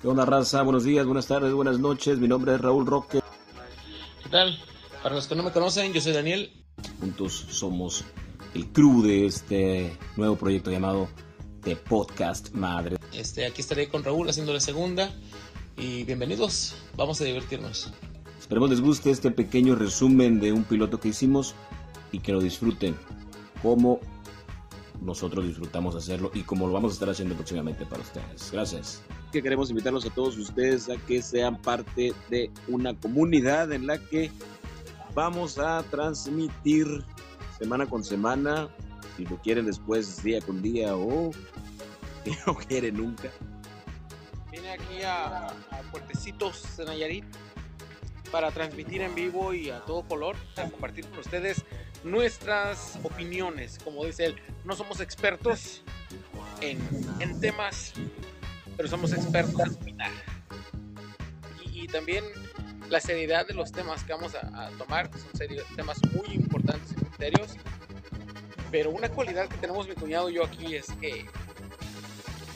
¿Qué onda, raza? Buenos días, buenas tardes, buenas noches. Mi nombre es Raúl Roque. ¿Qué tal? Para los que no me conocen, yo soy Daniel. Juntos somos el crew de este nuevo proyecto llamado The Podcast Madre. Este, aquí estaré con Raúl haciendo la segunda. Y bienvenidos, vamos a divertirnos. Esperemos les guste este pequeño resumen de un piloto que hicimos y que lo disfruten como nosotros disfrutamos hacerlo y como lo vamos a estar haciendo próximamente para ustedes. Gracias. Que queremos invitarlos a todos ustedes a que sean parte de una comunidad en la que vamos a transmitir semana con semana, si lo quieren después día con día o si no quieren nunca. Vine aquí a, a Puertecitos de Nayarit para transmitir en vivo y a todo color, a compartir con ustedes nuestras opiniones. Como dice él, no somos expertos en, en temas, pero somos expertos en opinar. Y, y, también la seriedad de los temas que vamos a, a tomar, que son serio, temas muy importantes y serios. Pero una cualidad que tenemos mi cuñado y yo aquí es que,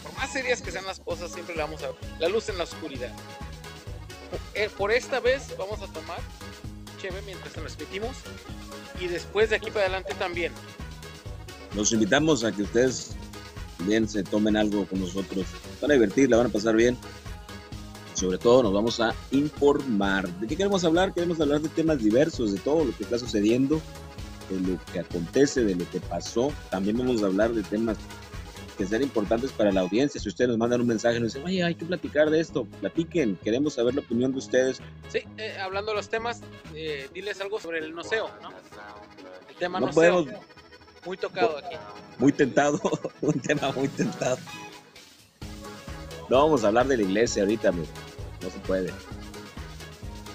por más serias que sean las cosas, siempre le damos a la luz en la oscuridad. Por esta vez vamos a tomar cheve mientras transmitimos y después de aquí para adelante también. Los invitamos a que ustedes también se tomen algo con nosotros. Van a divertir, la van a pasar bien. Sobre todo nos vamos a informar. ¿De qué queremos hablar? Queremos hablar de temas diversos, de todo lo que está sucediendo, de lo que acontece, de lo que pasó. También vamos a hablar de temas que sean importantes para la audiencia. Si ustedes nos mandan un mensaje nos dicen, oye, hay que platicar de esto, platiquen, queremos saber la opinión de ustedes. Sí, eh, hablando de los temas, eh, diles algo sobre el noceo, ¿no? El tema no noceo. Podemos, muy tocado aquí. Muy tentado, un tema muy tentado. No vamos a hablar de la iglesia ahorita, amigo. no se puede.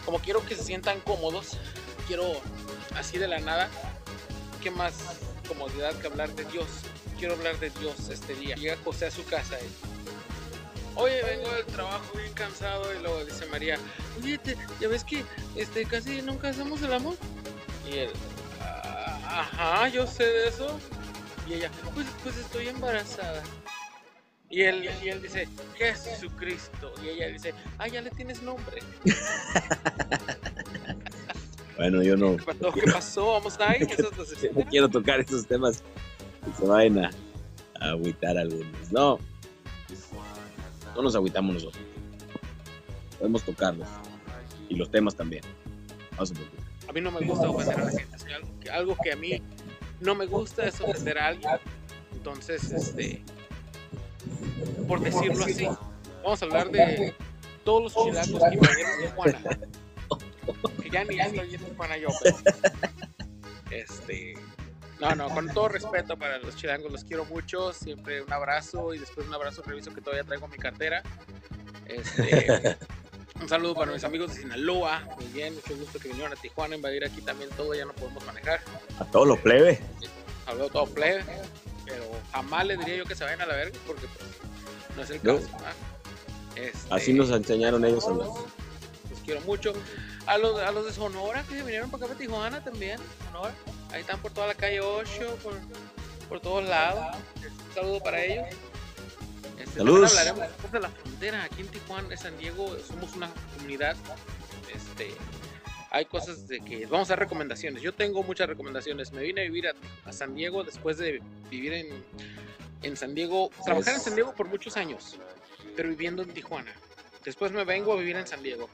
Como quiero que se sientan cómodos, quiero así de la nada, ¿qué más comodidad que hablar de Dios? quiero hablar de Dios este día. Llega José a su casa y, oye, vengo del trabajo bien cansado y luego dice María, oye, te, ya ves que este, casi nunca hacemos el amor. Y él, ajá, yo sé de eso. Y ella, pues, pues estoy embarazada. Y él, y él dice, Jesucristo. Y ella dice, ah, ya le tienes nombre. bueno, yo no. ¿Qué pasó? ¿Qué pasó? Vamos a ir. no quiero tocar esos temas se vayan a, a agüitar algunos. No, no nos agüitamos nosotros. Podemos tocarlos. Y los temas también. Vamos a, a mí no me gusta ofender a la gente. Algo que, algo que a mí no me gusta es ofender a alguien. Entonces, este, por decirlo así, vamos a hablar de todos los chilangos que invadieron Tijuana. Que ya ni hablo en Tijuana yo, pero, este, no, no, con todo respeto para los chilangos, los quiero mucho. Siempre un abrazo y después un abrazo reviso que todavía traigo mi cartera. Este, un saludo para mis amigos de Sinaloa. Muy bien, mucho gusto que vinieron a Tijuana a invadir aquí también todo, ya no podemos manejar. A todos los plebes. Habló todo plebe, pero jamás le diría yo que se vayan a la verga porque pues, no es el caso. No. Este, Así nos enseñaron ellos a los. Los quiero mucho. A los, a los de Sonora que vinieron para acá para Tijuana también. Sonora. Ahí están por toda la calle 8, por, por todos lados. Un saludo para ellos. Este, Saludos. Hablaremos de la frontera. Aquí en Tijuana, en San Diego, somos una comunidad. Este, hay cosas de que vamos a dar recomendaciones. Yo tengo muchas recomendaciones. Me vine a vivir a, a San Diego después de vivir en, en San Diego, trabajar en San Diego por muchos años, pero viviendo en Tijuana. Después me vengo a vivir en San Diego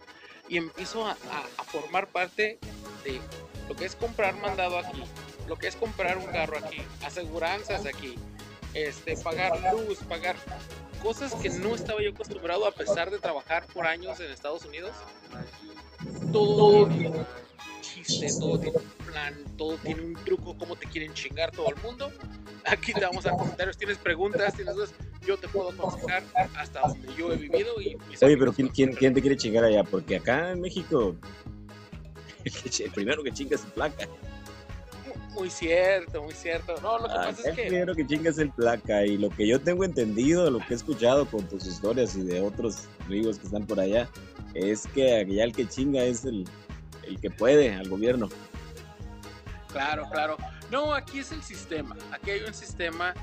y empiezo a, a, a formar parte de lo que es comprar mandado aquí, lo que es comprar un carro aquí, aseguranzas aquí, este, pagar luz, pagar cosas que no estaba yo acostumbrado a pesar de trabajar por años en Estados Unidos. Todo tiene un chiste, todo tiene un plan, todo tiene un truco, cómo te quieren chingar todo el mundo. Aquí te vamos a comentarios, tienes preguntas, tienes dudas, yo te puedo aconsejar hasta donde yo he vivido. Y Oye, pero ¿quién, quién, ¿quién te quiere chingar allá? Porque acá en México el primero que chinga es placa. Muy cierto, muy cierto. No, lo que ah, pasa es que. primero que chinga es el placa. Y lo que yo tengo entendido, lo que he escuchado con tus historias y de otros amigos que están por allá, es que allá el que chinga es el, el que puede al gobierno. Claro, claro. No, aquí es el sistema. Aquí hay un sistema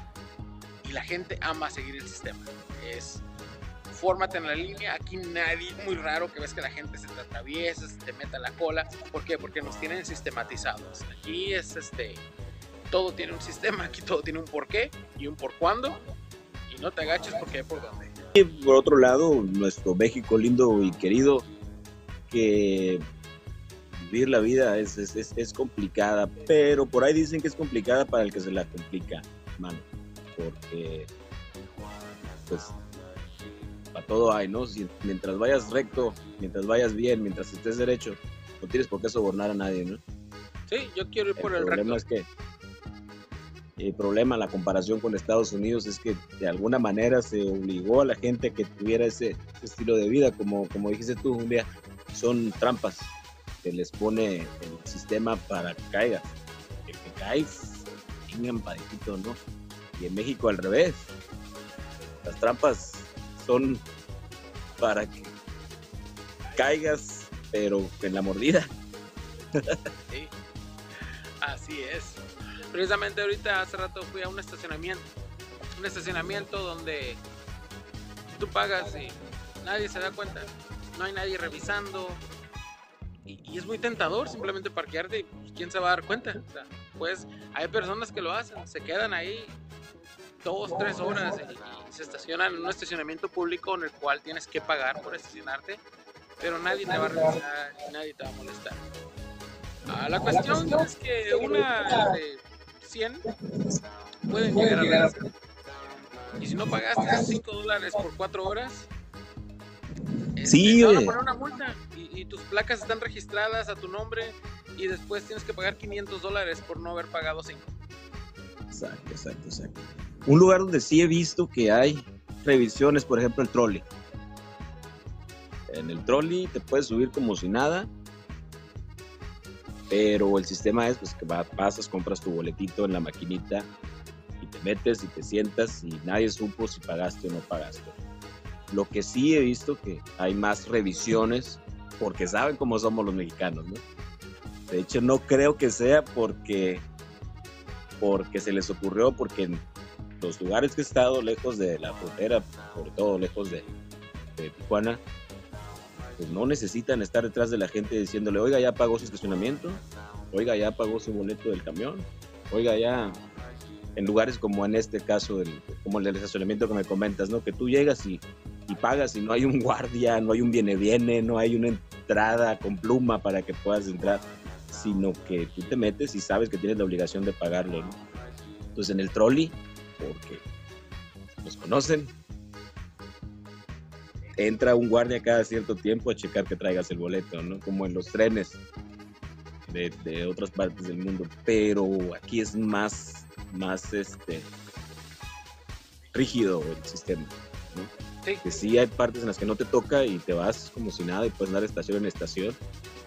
y la gente ama seguir el sistema. Es fórmate en la línea. Aquí nadie, muy raro que ves que la gente se te atraviesa, se te meta la cola. ¿Por qué? Porque nos tienen sistematizados. Aquí es este, todo tiene un sistema, aquí todo tiene un porqué y un por cuándo. Y no te agaches porque hay por dónde. Y por otro lado, nuestro México lindo y querido, que vivir la vida es, es, es, complicada, pero por ahí dicen que es complicada para el que se la complica, mano. Porque, pues, para todo hay, ¿no? Si, mientras vayas recto, mientras vayas bien, mientras estés derecho, no tienes por qué sobornar a nadie, ¿no? Sí, yo quiero ir por el, el problema recto. es que el problema, la comparación con Estados Unidos es que de alguna manera se obligó a la gente a que tuviera ese, ese estilo de vida, como, como dijiste tú un día, son trampas que les pone el sistema para que caigas. El que caes, tengan padecito, ¿no? Y en México al revés. Las trampas son para que caigas, pero en la mordida. Sí, así es. Precisamente ahorita hace rato fui a un estacionamiento. Un estacionamiento donde tú pagas y nadie se da cuenta. No hay nadie revisando. Y, es muy tentador simplemente parquearte y pues, quién se va a dar cuenta. Pues hay personas que lo hacen, se quedan ahí dos, tres horas se estacionan en un estacionamiento público en el cual tienes que pagar por estacionarte, pero nadie te va a revisar, nadie te va a molestar. Ah, la cuestión es que una de 100 pueden llegar a revisar. Y si no pagaste 5 dólares por 4 horas, este, Sí, te van a poner una multa y, y tus placas están registradas a tu nombre y después tienes que pagar 500 dólares por no haber pagado 5. Exacto, exacto, exacto. Un lugar donde sí he visto que hay revisiones, por ejemplo, el trolley. En el trolley te puedes subir como si nada, pero el sistema es pues que va- pasas, compras tu boletito en la maquinita y te metes y te sientas y nadie supo si pagaste o no pagaste. Lo que sí he visto que hay más revisiones porque saben cómo somos los mexicanos, ¿no? De hecho, no creo que sea porque porque se les ocurrió, porque los lugares que he estado lejos de la frontera, sobre todo lejos de, de Tijuana, pues no necesitan estar detrás de la gente diciéndole, oiga, ya pagó su estacionamiento, oiga, ya pagó su boleto del camión, oiga, ya en lugares como en este caso, el- como el del estacionamiento que me comentas, ¿no? Que tú llegas y, y pagas y no hay un guardia, no hay un viene-viene, no hay una entrada con pluma para que puedas entrar sino que tú te metes y sabes que tienes la obligación de pagarlo, ¿no? Entonces en el trolley, porque nos conocen, entra un guardia cada cierto tiempo a checar que traigas el boleto, ¿no? Como en los trenes de, de otras partes del mundo, pero aquí es más, más este, rígido el sistema, ¿no? Sí. Que sí hay partes en las que no te toca y te vas como si nada y puedes andar estación en estación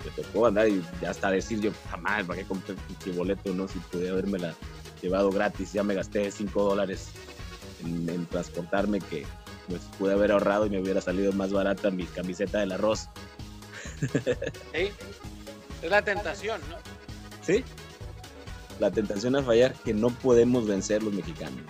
me tocó andar y ya hasta decir yo jamás para qué compré mi boleto, ¿no? Si pude haberme llevado gratis, ya me gasté 5 dólares en, en transportarme que pues pude haber ahorrado y me hubiera salido más barata mi camiseta del arroz. ¿sí? Es la tentación, ¿no? ¿Sí? La tentación a fallar que no podemos vencer los mexicanos.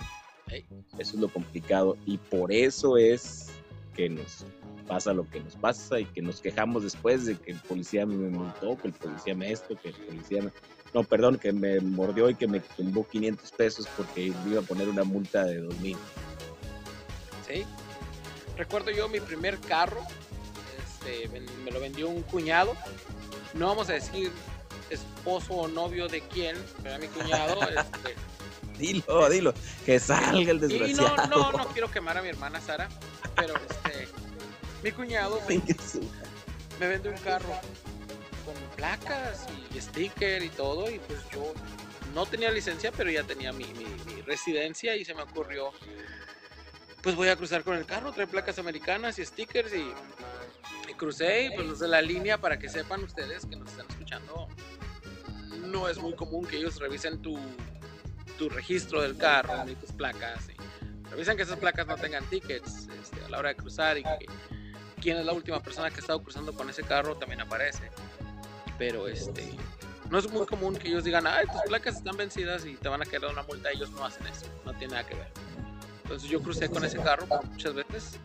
Eso es lo complicado y por eso es que nos pasa lo que nos pasa y que nos quejamos después de que el policía me multó, que el policía me esto, que el policía me... No, perdón, que me mordió y que me tumbó 500 pesos porque me iba a poner una multa de 2000. ¿sí? Recuerdo yo mi primer carro, este, me lo vendió un cuñado. No vamos a decir esposo o novio de quién, pero era mi cuñado. este, Dilo, dilo, que salga el y no, desgraciado. no, no quiero quemar a mi hermana Sara, pero este, mi cuñado me, me vende un carro placas y sticker y todo, y pues yo no tenía licencia, pero ya tenía mi, residencia y se me ocurrió, pues voy a cruzar con el carro, trae placas americanas y stickers y, y crucé y pues los de la línea para que sepan ustedes que nos están escuchando, no es muy común que ellos revisen tu, tu registro del carro ni tus placas. y revisan que esas placas no tengan tickets este, a la hora de cruzar y quién es la última persona que ha estado cruzando con ese carro también aparece. Pero este no es muy común que ellos digan, ay, tus placas están vencidas y te van a quedar una multa. Ellos no hacen eso, no tiene nada que ver. Entonces yo crucé con ese carro muchas veces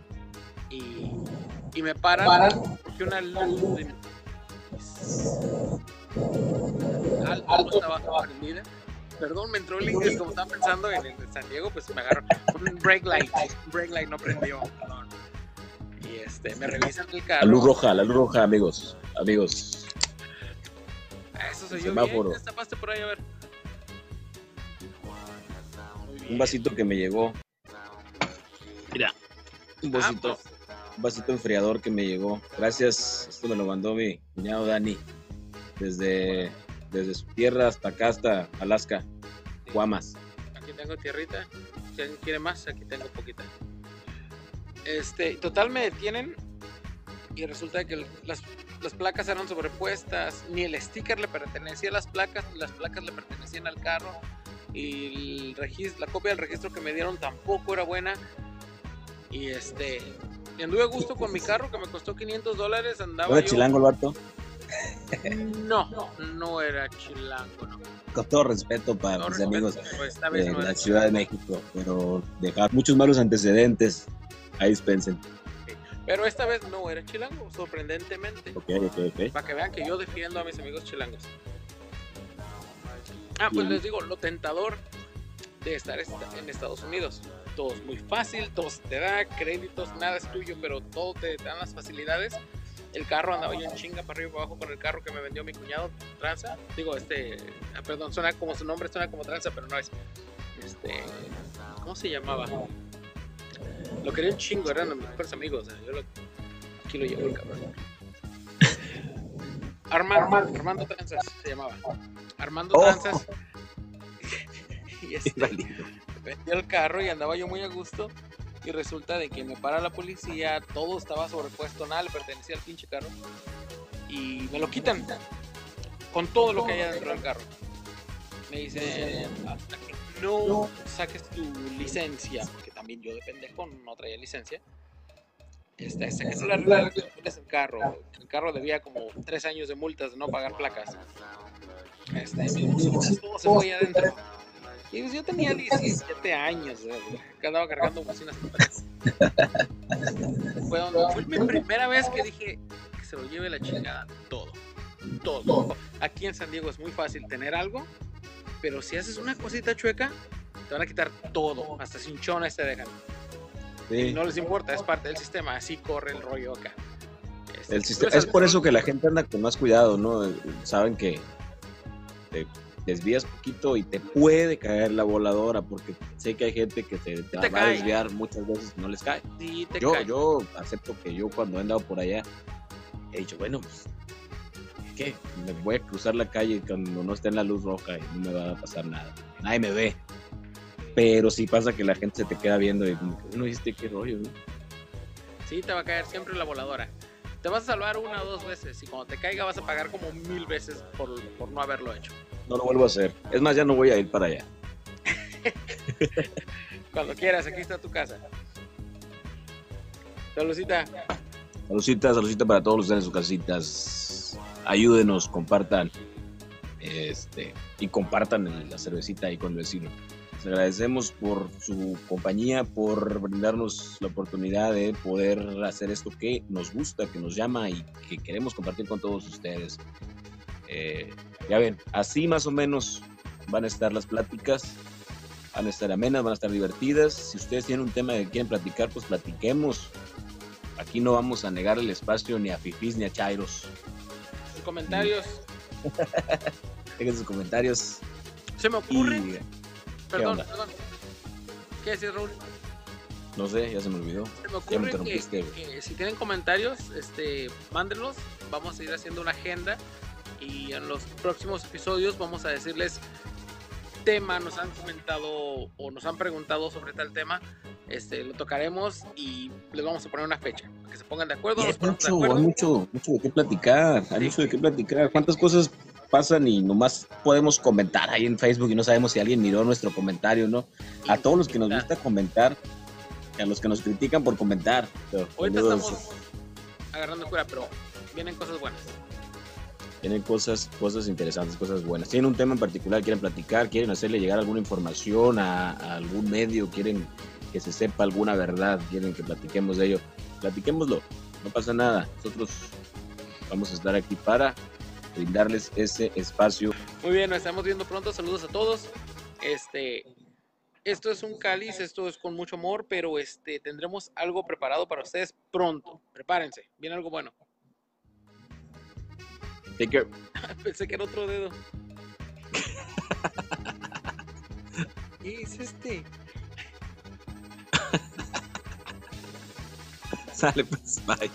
y, y me paran porque una luz de alto estaba prendida. Perdón, me entró el inglés como estaba pensando en el de San Diego, pues me agarró un brake light, un brake light no prendió, perdón. Y este, me revisan el carro. La luz roja, la luz roja, amigos, amigos. Semáforo. bien, tapaste por ahí, a ver. Un vasito que me llegó. Mira, un Ah, vasito, pues, un vasito enfriador que me llegó. Gracias, esto me lo mandó mi cuñado Dani. Desde, desde su tierra hasta acá, hasta Alaska, Guamas. Aquí tengo tierrita. Si alguien quiere más, aquí tengo poquita. Este, total me detienen y resulta que el- las, las placas eran sobrepuestas, ni el sticker le pertenecía a las placas, ni las placas le pertenecían al carro. Y el regis- la copia del registro que me dieron tampoco era buena. Y este, y anduve a gusto con mi carro que me costó 500 dólares. Andaba ¿Era yo- chilango el? No, no era chilango, no. Con todo respeto para mis respeto, amigos vez de no la Ciudad de. México, pero dejar muchos malos antecedentes. Ahí dispensen. Pero esta vez no era chilango, sorprendentemente. Ok, ok, ok. Para que vean que yo defiendo a mis amigos chilangos. Ah, pues Bien. les digo, lo tentador de estar esta- en Estados Unidos. Todo es muy fácil, todo te da, créditos, nada es tuyo, pero todo te dan las facilidades. El carro andaba yo en chinga para arriba y para abajo con el carro que me vendió mi cuñado, Tranza. Digo, este, ah, perdón, suena como su nombre, suena como Tranza, pero no es. Este, ¿cómo se llamaba? Lo quería un chingo, eran mis mejores amigos. Yo lo, aquí lo llevo el cabrón. Armando, Armando Tranzas se llamaba. Armando Oh. Tranzas. y este, vendió el carro y andaba yo muy a gusto. Y resulta de que me para la policía, todo estaba sobrepuesto, nada le pertenecía al pinche carro. Y me lo quitan con todo lo que hay dentro del carro. Me dicen, hasta que no saques tu licencia, porque también yo de pendejo no traía licencia. Este, le arregles el carro. El carro debía como tres años de multas de no pagar placas. Este, todo se fue adentro. Y pues yo tenía 17 años, que andaba cargando bocinas. Fue, donde- fue mi primera vez que dije que se lo lleve la chingada todo. Todo. Aquí en San Diego es muy fácil tener algo, pero si haces una cosita chueca, te van a quitar todo. Hasta cinchones te dejan. Y Sí. no les importa, es parte del sistema. Así corre el rollo acá. Este, El sistema, es por eso que la gente anda con más cuidado, ¿no? Saben que te desvías poquito y te puede caer la voladora, porque sé que hay gente que te, te Te va a desviar muchas veces y no les cae. Sí, te Yo, cae. yo acepto que yo cuando he andado por allá he dicho, bueno, pues, ¿qué? Me voy a cruzar la calle cuando no esté en la luz roja y no me va a pasar nada. Nadie me ve. Pero sí pasa que la gente se te queda viendo y como que no viste qué rollo, ¿no? Sí, te va a caer siempre la voladora. Te vas a salvar una o dos veces y cuando te caiga vas a pagar como mil veces por, por no haberlo hecho. No lo vuelvo a hacer. Es más, ya no voy a ir para allá. Cuando quieras, aquí está tu casa. Saludcita. Saludcita, saludcita para todos ustedes en sus casitas. Ayúdenos, compartan. Este, y compartan la cervecita ahí con el vecino. Les agradecemos por su compañía, por brindarnos la oportunidad de poder hacer esto que nos gusta, que nos llama y que queremos compartir con todos ustedes. Eh, ya ven, así más o menos van a estar las pláticas. Van a estar amenas, van a estar divertidas. Si ustedes tienen un tema que quieren platicar, pues platiquemos. Aquí no vamos a negar el espacio ni a fifís ni a chairos. Sus comentarios. Dejen sus comentarios. Se me Y ocurre. Perdón, onda? perdón. ¿Qué decís, Raúl? no sé, ya se me olvidó. Se me Ya me ocurre que, que si tienen comentarios, este, mándenlos. Vamos a ir haciendo una agenda y en los próximos episodios vamos a decirles tema, nos han comentado o nos han preguntado sobre tal tema. Este, lo tocaremos y les vamos a poner una fecha. Que se pongan de acuerdo. Nos de mucho, acuerdo. hay mucho, mucho de qué platicar. Hay Sí. mucho de qué platicar. ¿Cuántas cosas pasan y nomás podemos comentar ahí en Facebook y no sabemos si alguien miró nuestro comentario, ¿no? A todos los que nos gusta comentar, a los que nos critican por comentar. Ahorita estamos agarrando cura, pero vienen cosas buenas. Tienen cosas, cosas interesantes, cosas buenas. Tienen un tema en particular, quieren platicar, quieren hacerle llegar alguna información a, a algún medio, quieren que se sepa alguna verdad, quieren que platiquemos de ello. platiquémoslo, no pasa nada. Nosotros vamos a estar aquí para brindarles ese espacio. Muy bien, nos estamos viendo pronto. Saludos a todos. Este, esto es un cáliz, esto es con mucho amor, pero este tendremos algo preparado para ustedes pronto. Prepárense, viene algo bueno. Take care. Pensé que era otro dedo. ¿Qué es este? Sale pues, bye.